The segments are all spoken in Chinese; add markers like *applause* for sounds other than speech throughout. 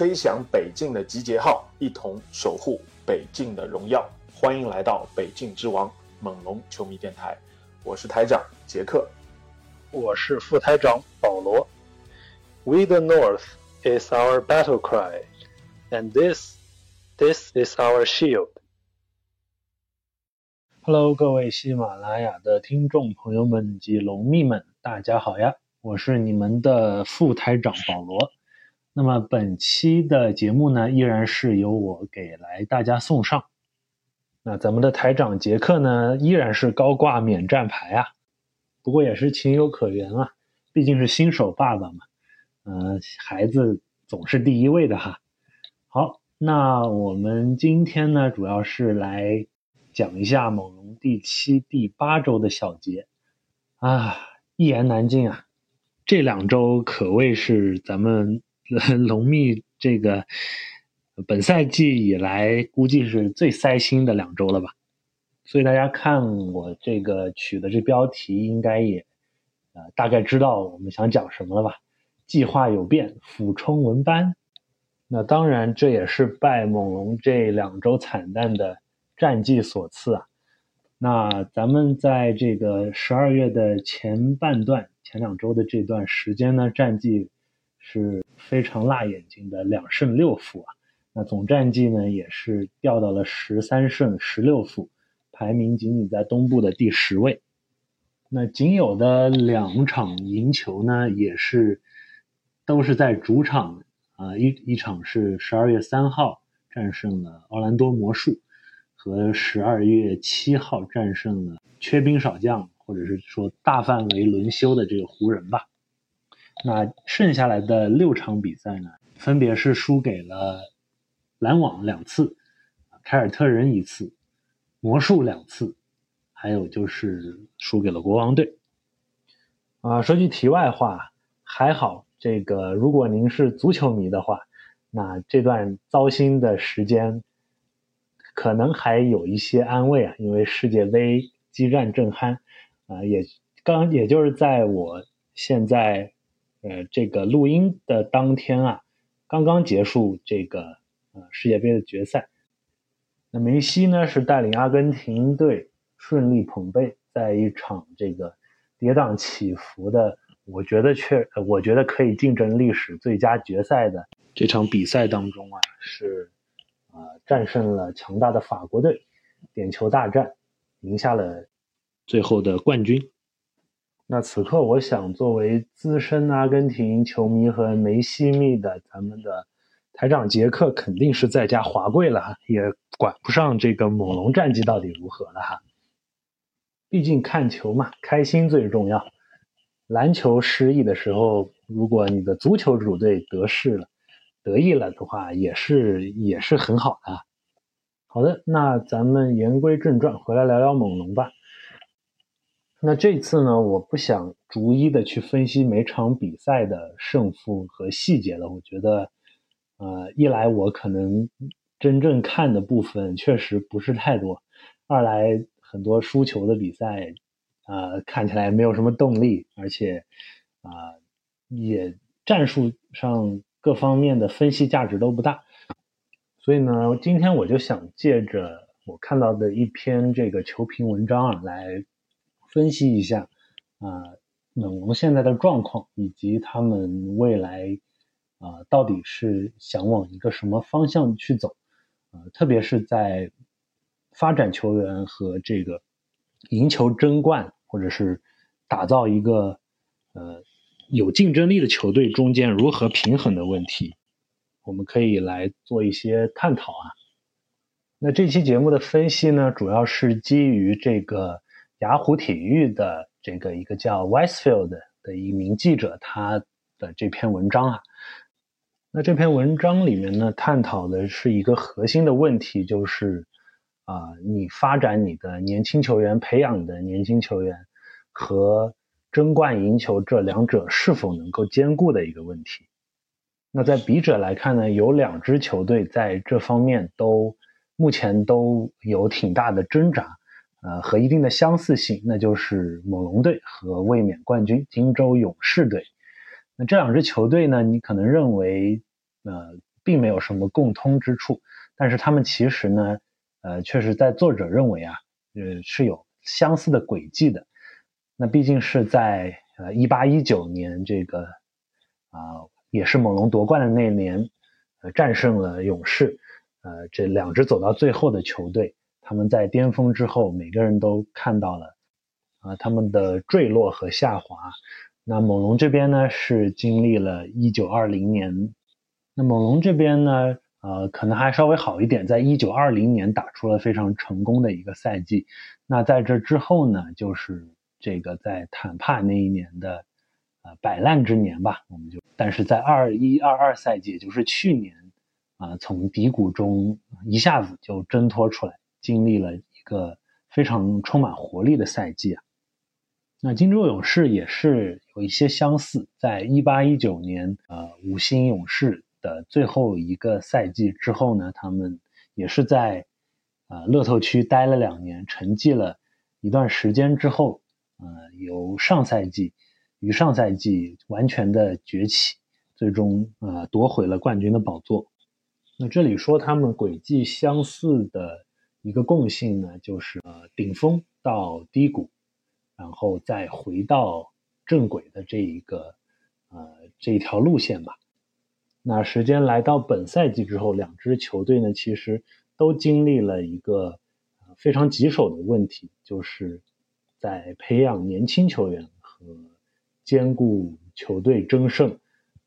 吹响北境的集结号，一同守护北境的荣耀。欢迎来到北境之王猛龙球迷电台，我是台长杰克。我是副台长保罗。We the North is our battle cry, and this, this is our shield. Hello，各位喜马拉雅的听众朋友们及龙迷们，大家好呀！我是你们的副台长保罗。那么本期的节目呢，依然是由我给来大家送上。那咱们的台长杰克呢，依然是高挂免战牌啊，不过也是情有可原啊，毕竟是新手爸爸嘛，嗯、孩子总是第一位的哈。好，那我们今天呢，主要是来讲一下猛龙第七、第八周的小节啊，一言难尽啊，这两周可谓是咱们 *laughs* 龙蜜这个本赛季以来估计是最塞心的两周了吧。所以大家看我这个取的这标题，应该也呃大概知道我们想讲什么了吧？计划有变，俯冲文班。那当然，这也是拜猛龙这两周惨淡的战绩所赐啊。那咱们在这个十二月的前半段、前两周的这段时间呢，战绩是非常辣眼睛的，两胜六负啊。那总战绩呢，也是掉到了十三胜十六负，排名仅仅在东部的第十位。那仅有的两场赢球呢，也是都是在主场啊、一一场是十二月三号战胜了奥兰多魔术，和十二月七号战胜了缺兵少将或者是说大范围轮休的这个湖人吧。那剩下来的六场比赛呢，分别是输给了篮网两次，凯尔特人一次，魔术两次，还有就是输给了国王队。啊，说句题外话，还好这个，如果您是足球迷的话，那这段糟心的时间，可能还有一些安慰啊，因为世界杯激战正酣，啊，也刚也就是在我现在呃这个录音的当天啊，刚刚结束这个呃世界杯的决赛。那梅西呢是带领阿根廷队顺利捧杯，在一场这个跌宕起伏的，我觉得确我觉得可以竞争历史最佳决赛的这场比赛当中啊，是啊、呃战胜了强大的法国队，点球大战赢下了最后的冠军。那此刻，我想作为资深阿根廷球迷和梅西迷的咱们的台长杰克，肯定是在家华贵了哈，也管不上这个猛龙战绩到底如何了哈。毕竟看球嘛，开心最重要。篮球失意的时候，如果你的足球主队得势了、得意了的话，也是也是很好的。好的，那咱们言归正传，回来聊聊猛龙吧。那这次呢，我不想逐一的去分析每场比赛的胜负和细节了。我觉得，呃，一来我可能真正看的部分确实不是太多，二来很多输球的比赛，呃，看起来没有什么动力，而且啊、也战术上各方面的分析价值都不大。所以呢，今天我就想借着我看到的一篇这个球评文章啊，来分析一下啊、猛龙现在的状况，以及他们未来啊、到底是想往一个什么方向去走，呃，特别是在发展球员和这个赢球争冠，或者是打造一个呃有竞争力的球队中间如何平衡的问题。我们可以来做一些探讨啊。那这期节目的分析呢，主要是基于这个雅虎体育的这个一个叫 Weisfield 的一名记者他的这篇文章啊。那这篇文章里面呢，探讨的是一个核心的问题，就是啊，你发展你的年轻球员，培养你的年轻球员和争冠赢球这两者是否能够兼顾的一个问题。那在笔者来看呢，有两支球队在这方面都目前都有挺大的挣扎，呃，和一定的相似性，那就是猛龙队和卫冕冠军金州勇士队。那这两支球队呢？你可能认为，呃，并没有什么共通之处，但是他们其实呢，呃，确实在作者认为啊，呃，是有相似的轨迹的。那毕竟是在呃一八一九年这个啊，也是猛龙夺冠的那年，呃，战胜了勇士，呃，这两支走到最后的球队，他们在巅峰之后，每个人都看到了啊他们的坠落和下滑。那猛龙这边呢，是经历了一九二零年。那猛龙这边呢，呃，可能还稍微好一点，在一九二零年打出了非常成功的一个赛季。那在这之后呢，就是这个在坦帕那一年的呃摆烂之年吧，我们就。但是在二一二二赛季，也就是去年啊，从低谷中一下子就挣脱出来，经历了一个非常充满活力的赛季啊。那金州勇士也是有一些相似，在一八一九年，呃，五星勇士的最后一个赛季之后呢，他们也是在，呃，乐透区待了两年，沉寂了一段时间之后，呃，由上赛季于上赛季完全的崛起，最终呃夺回了冠军的宝座。那这里说他们轨迹相似的一个共性呢，就是呃顶峰到低谷。然后再回到正轨的这一个呃这一条路线吧。那时间来到本赛季之后，两支球队呢其实都经历了一个非常棘手的问题，就是在培养年轻球员和兼顾球队争胜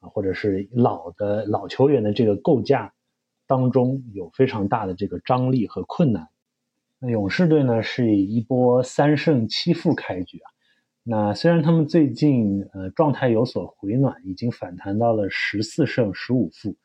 啊，或者是老的老球员的这个构架当中有非常大的这个张力和困难。那勇士队呢是以一波三胜七负开局啊。那虽然他们最近呃状态有所回暖，已经反弹到了十四胜十五负，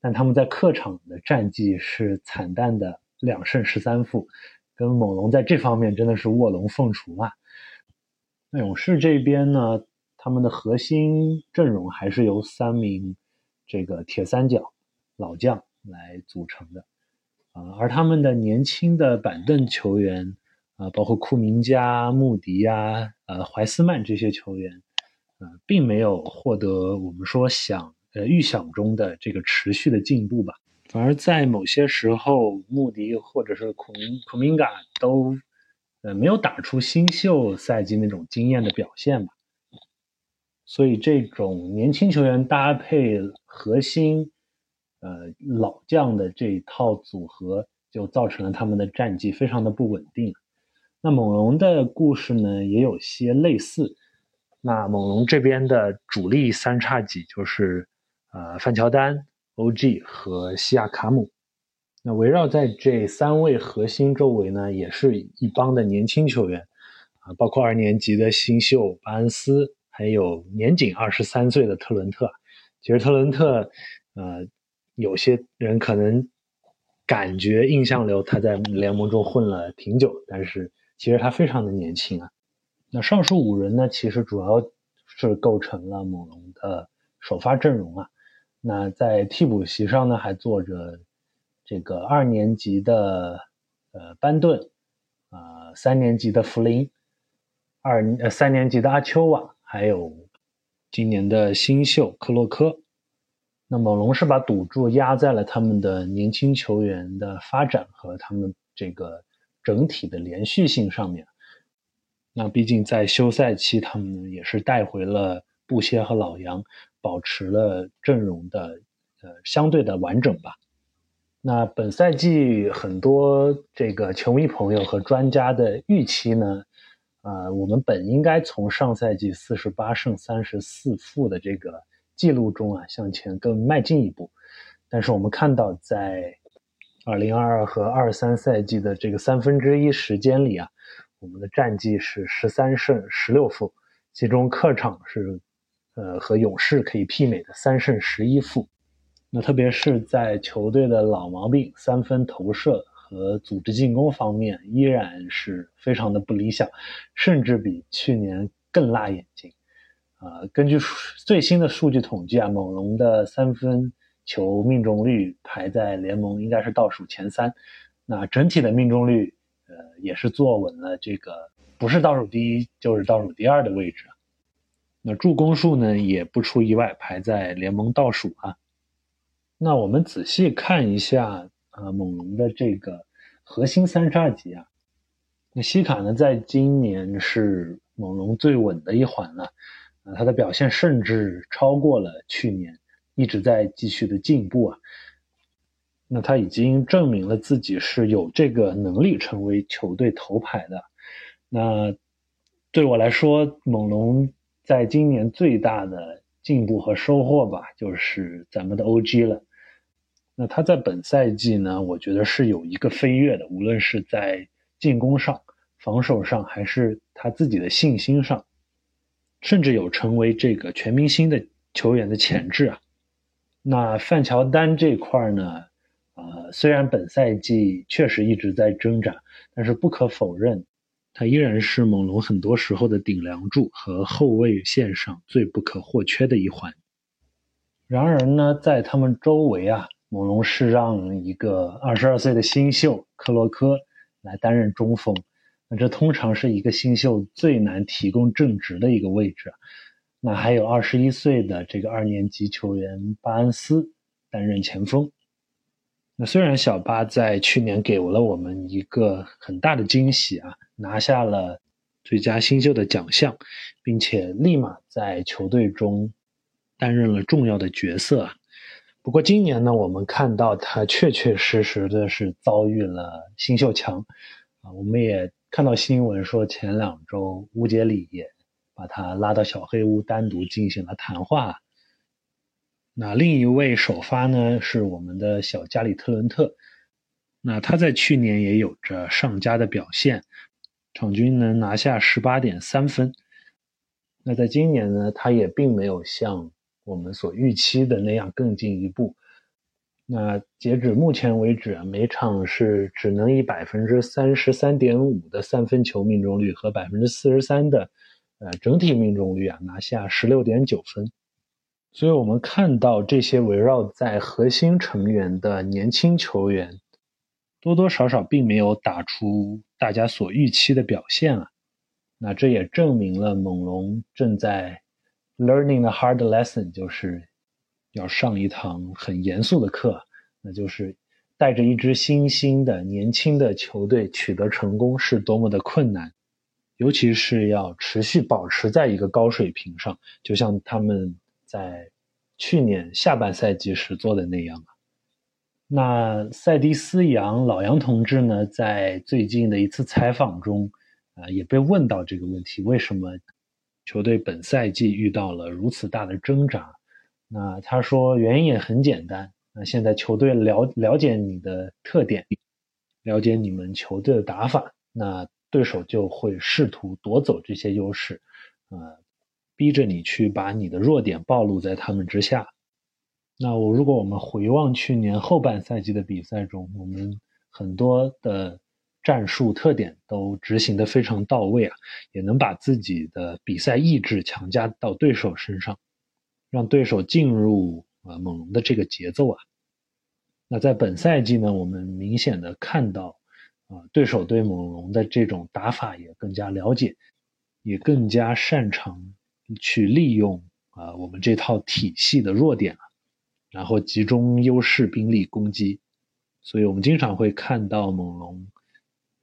但他们在客场的战绩是惨淡的两胜十三负，跟猛龙在这方面真的是卧龙凤雏啊。那勇士这边呢，他们的核心阵容还是由三名这个铁三角老将来组成的。啊，而他们的年轻的板凳球员，啊，包括库明加、穆迪呀、呃怀斯曼这些球员，啊，并没有获得我们说想呃预想中的这个持续的进步吧。反而在某些时候，穆迪或者是库明库明加都呃没有打出新秀赛季那种惊艳的表现吧。所以，这种年轻球员搭配核心。呃，老将的这一套组合就造成了他们的战绩非常的不稳定。那猛龙的故事呢，也有些类似。那猛龙这边的主力三叉戟就是呃范乔丹、OG 和西亚卡姆。那围绕在这三位核心周围呢，也是一帮的年轻球员啊，包括二年级的新秀巴恩斯，还有年仅二十三岁的特伦特。其实特伦特，呃。有些人可能感觉印象流他在联盟中混了挺久，但是其实他非常的年轻啊。那上述五人呢，其实主要是构成了猛龙的首发阵容啊。那在替补席上呢，还坐着这个二年级的呃班顿，啊三年级的弗林，二呃三年级的阿丘瓦，还有今年的新秀克洛科。那猛龙是把赌注压在了他们的年轻球员的发展和他们这个整体的连续性上面。那毕竟在休赛期，他们也是带回了布歇和老杨，保持了阵容的呃相对的完整吧。那本赛季很多这个球迷朋友和专家的预期呢，啊，我们本应该从上赛季四十八胜三十四负的这个。记录中啊，向前更迈进一步，但是我们看到，在二零二二和二三赛季的这个三分之一时间里啊，我们的战绩是十三胜十六负，其中客场是呃和勇士可以媲美的三胜十一负。那特别是在球队的老毛病三分投射和组织进攻方面，依然是非常的不理想，甚至比去年更辣眼睛。啊，根据最新的数据统计啊，猛龙的三分球命中率排在联盟应该是倒数前三，那整体的命中率呃也是坐稳了这个不是倒数第一就是倒数第二的位置。那助攻数呢也不出意外排在联盟倒数啊。那我们仔细看一下啊，猛龙的这个核心三叉戟啊，那西卡呢在今年是猛龙最稳的一环了。他的表现甚至超过了去年，一直在继续的进步啊。那他已经证明了自己是有这个能力成为球队头牌的。那对我来说，猛龙在今年最大的进步和收获吧，就是咱们的 OG 了。那他在本赛季呢，我觉得是有一个飞跃的，无论是在进攻上、防守上，还是他自己的信心上。甚至有成为这个全明星的球员的潜质啊。那范乔丹这块呢，呃，虽然本赛季确实一直在挣扎，但是不可否认，他依然是猛龙很多时候的顶梁柱和后卫线上最不可或缺的一环。然而呢，在他们周围啊，猛龙是让一个二十二岁的新秀克洛科来担任中锋。那这通常是一个新秀最难提供正职的一个位置。那还有二十一岁的这个二年级球员巴恩斯担任前锋。那虽然小巴在去年给了我们一个很大的惊喜啊，拿下了最佳新秀的奖项，并且立马在球队中担任了重要的角色啊。不过今年呢，我们看到他确确实实的是遭遇了新秀墙啊，我们也。看到新闻说，前两周乌杰里把他拉到小黑屋单独进行了谈话。那另一位首发呢是我们的小加里特伦特，那他在去年也有着上佳的表现，场均能拿下十八点三分。那在今年呢，他也并没有像我们所预期的那样更进一步。那截止目前为止啊，每场是只能以百分之三十三点五的三分球命中率和百分之四十三的呃整体命中率啊拿下十六点九分，所以我们看到这些围绕在核心成员的年轻球员，多多少少并没有打出大家所预期的表现啊。那这也证明了猛龙正在 learning the hard lesson，就是。要上一堂很严肃的课，那就是带着一支新兴的年轻的球队取得成功是多么的困难，尤其是要持续保持在一个高水平上，就像他们在去年下半赛季时做的那样啊。那塞迪斯杨老杨同志呢，在最近的一次采访中，啊，也被问到这个问题：为什么球队本赛季遇到了如此大的挣扎？那他说原因也很简单，那现在球队了了解你的特点，了解你们球队的打法，那对手就会试图夺走这些优势，呃，逼着你去把你的弱点暴露在他们之下。那我如果我们回望去年后半赛季的比赛中，我们很多的战术特点都执行的非常到位啊，也能把自己的比赛意志强加到对手身上。让对手进入啊猛龙的这个节奏啊，那在本赛季呢，我们明显的看到啊对手对猛龙的这种打法也更加了解，也更加擅长去利用啊我们这套体系的弱点啊，然后集中优势兵力攻击，所以我们经常会看到猛龙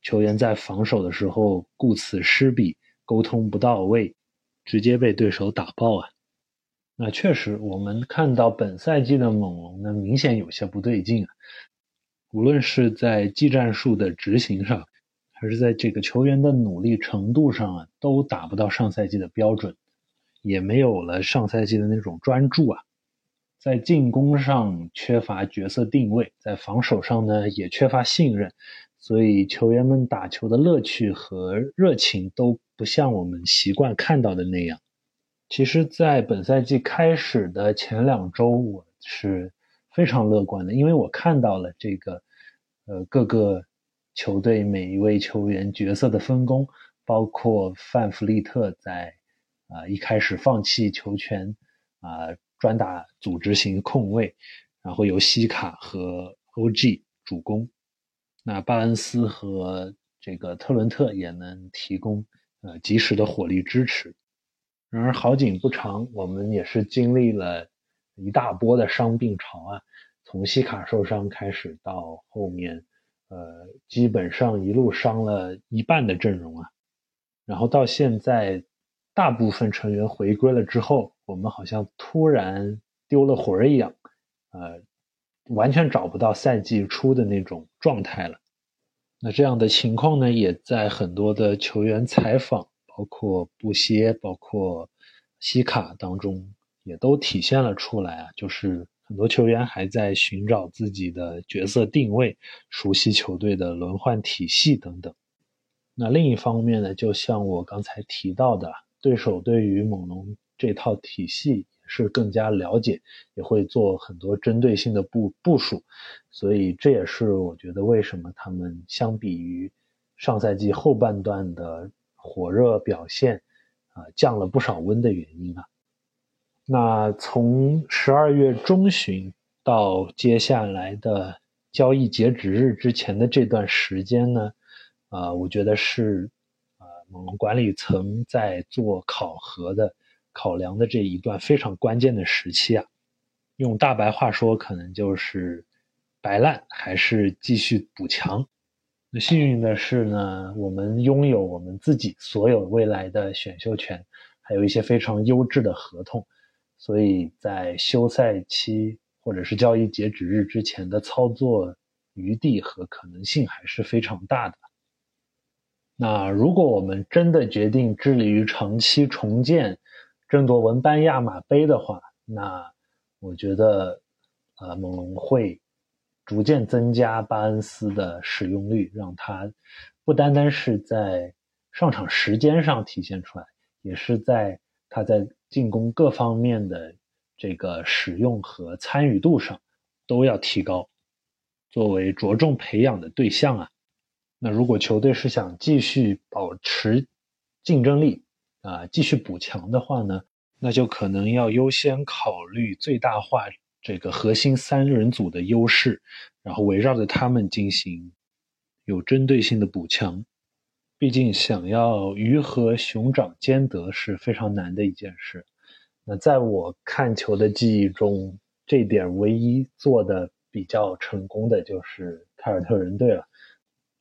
球员在防守的时候顾此失彼，沟通不到位，直接被对手打爆啊。那确实，我们看到本赛季的猛龙呢，明显有些不对劲啊。无论是在技战术的执行上，还是在这个球员的努力程度上啊，都达不到上赛季的标准，也没有了上赛季的那种专注啊。在进攻上缺乏角色定位，在防守上呢也缺乏信任，所以球员们打球的乐趣和热情都不像我们习惯看到的那样。其实，在本赛季开始的前两周，我是非常乐观的，因为我看到了这个，呃，各个球队每一位球员角色的分工，包括范弗利特在啊一开始放弃球权啊。专打组织型控卫，然后由西卡和 OG 主攻，那巴恩斯和这个特伦特也能提供呃及时的火力支持。然而好景不长，我们也是经历了一大波的伤病潮啊，从西卡受伤开始到后面，呃，基本上一路伤了一半的阵容啊，然后到现在。大部分成员回归了之后，我们好像突然丢了魂儿一样，呃，完全找不到赛季初的那种状态了。那这样的情况呢，也在很多的球员采访，包括布歇、包括西卡当中，也都体现了出来啊。就是很多球员还在寻找自己的角色定位，熟悉球队的轮换体系等等。那另一方面呢，就像我刚才提到的。对手对于猛龙这套体系也是更加了解，也会做很多针对性的部部署，所以这也是我觉得为什么他们相比于上赛季后半段的火热表现啊降了不少温的原因啊。那从十二月中旬到接下来的交易截止日之前的这段时间呢，啊，我觉得是。猛龙管理层在做考核的、考量的这一段非常关键的时期啊，用大白话说，可能就是白烂还是继续补强。幸运的是呢，我们拥有我们自己所有未来的选秀权，还有一些非常优质的合同，所以在休赛期或者是交易截止日之前的操作余地和可能性还是非常大的。那如果我们真的决定致力于长期重建、争夺文班亚马杯的话，那我觉得，呃，猛龙会逐渐增加巴恩斯的使用率，让他不单单是在上场时间上体现出来，也是在他在进攻各方面的这个使用和参与度上都要提高，作为着重培养的对象啊。那如果球队是想继续保持竞争力啊，继续补强的话呢，那就可能要优先考虑最大化这个核心三人组的优势，然后围绕着他们进行有针对性的补强。毕竟想要鱼和熊掌兼得是非常难的一件事。那在我看球的记忆中，这点唯一做的比较成功的就是凯尔特人队了。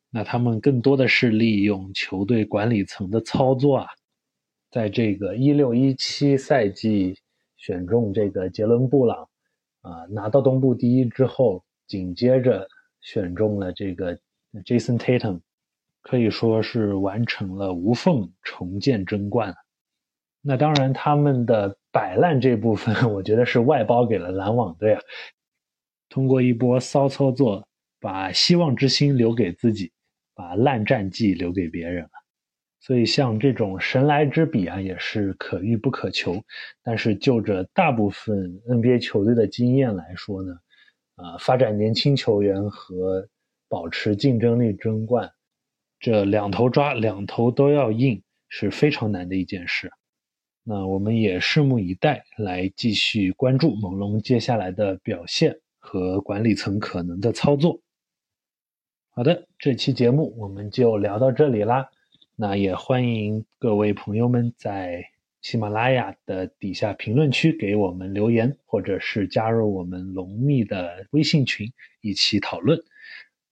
那他们更多的是利用球队管理层的操作啊，在这个一六一七赛季选中这个杰伦布朗，啊拿到东部第一之后，紧接着选中了这个 Jason Tatum，可以说是完成了无缝重建争冠。那当然，他们的摆烂这部分，我觉得是外包给了篮网队啊，通过一波骚操作，把希望之星留给自己。把烂战绩留给别人了，所以像这种神来之笔啊，也是可遇不可求。但是就着大部分 NBA 球队的经验来说呢，啊，发展年轻球员和保持竞争力争冠，这两头抓，两头都要硬，是非常难的一件事。那我们也拭目以待，来继续关注猛龙接下来的表现和管理层可能的操作。好的，这期节目我们就聊到这里啦。那也欢迎各位朋友们在喜马拉雅的底下评论区给我们留言，或者是加入我们龙蜜的微信群一起讨论。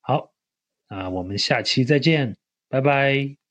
好，啊我们下期再见，拜拜。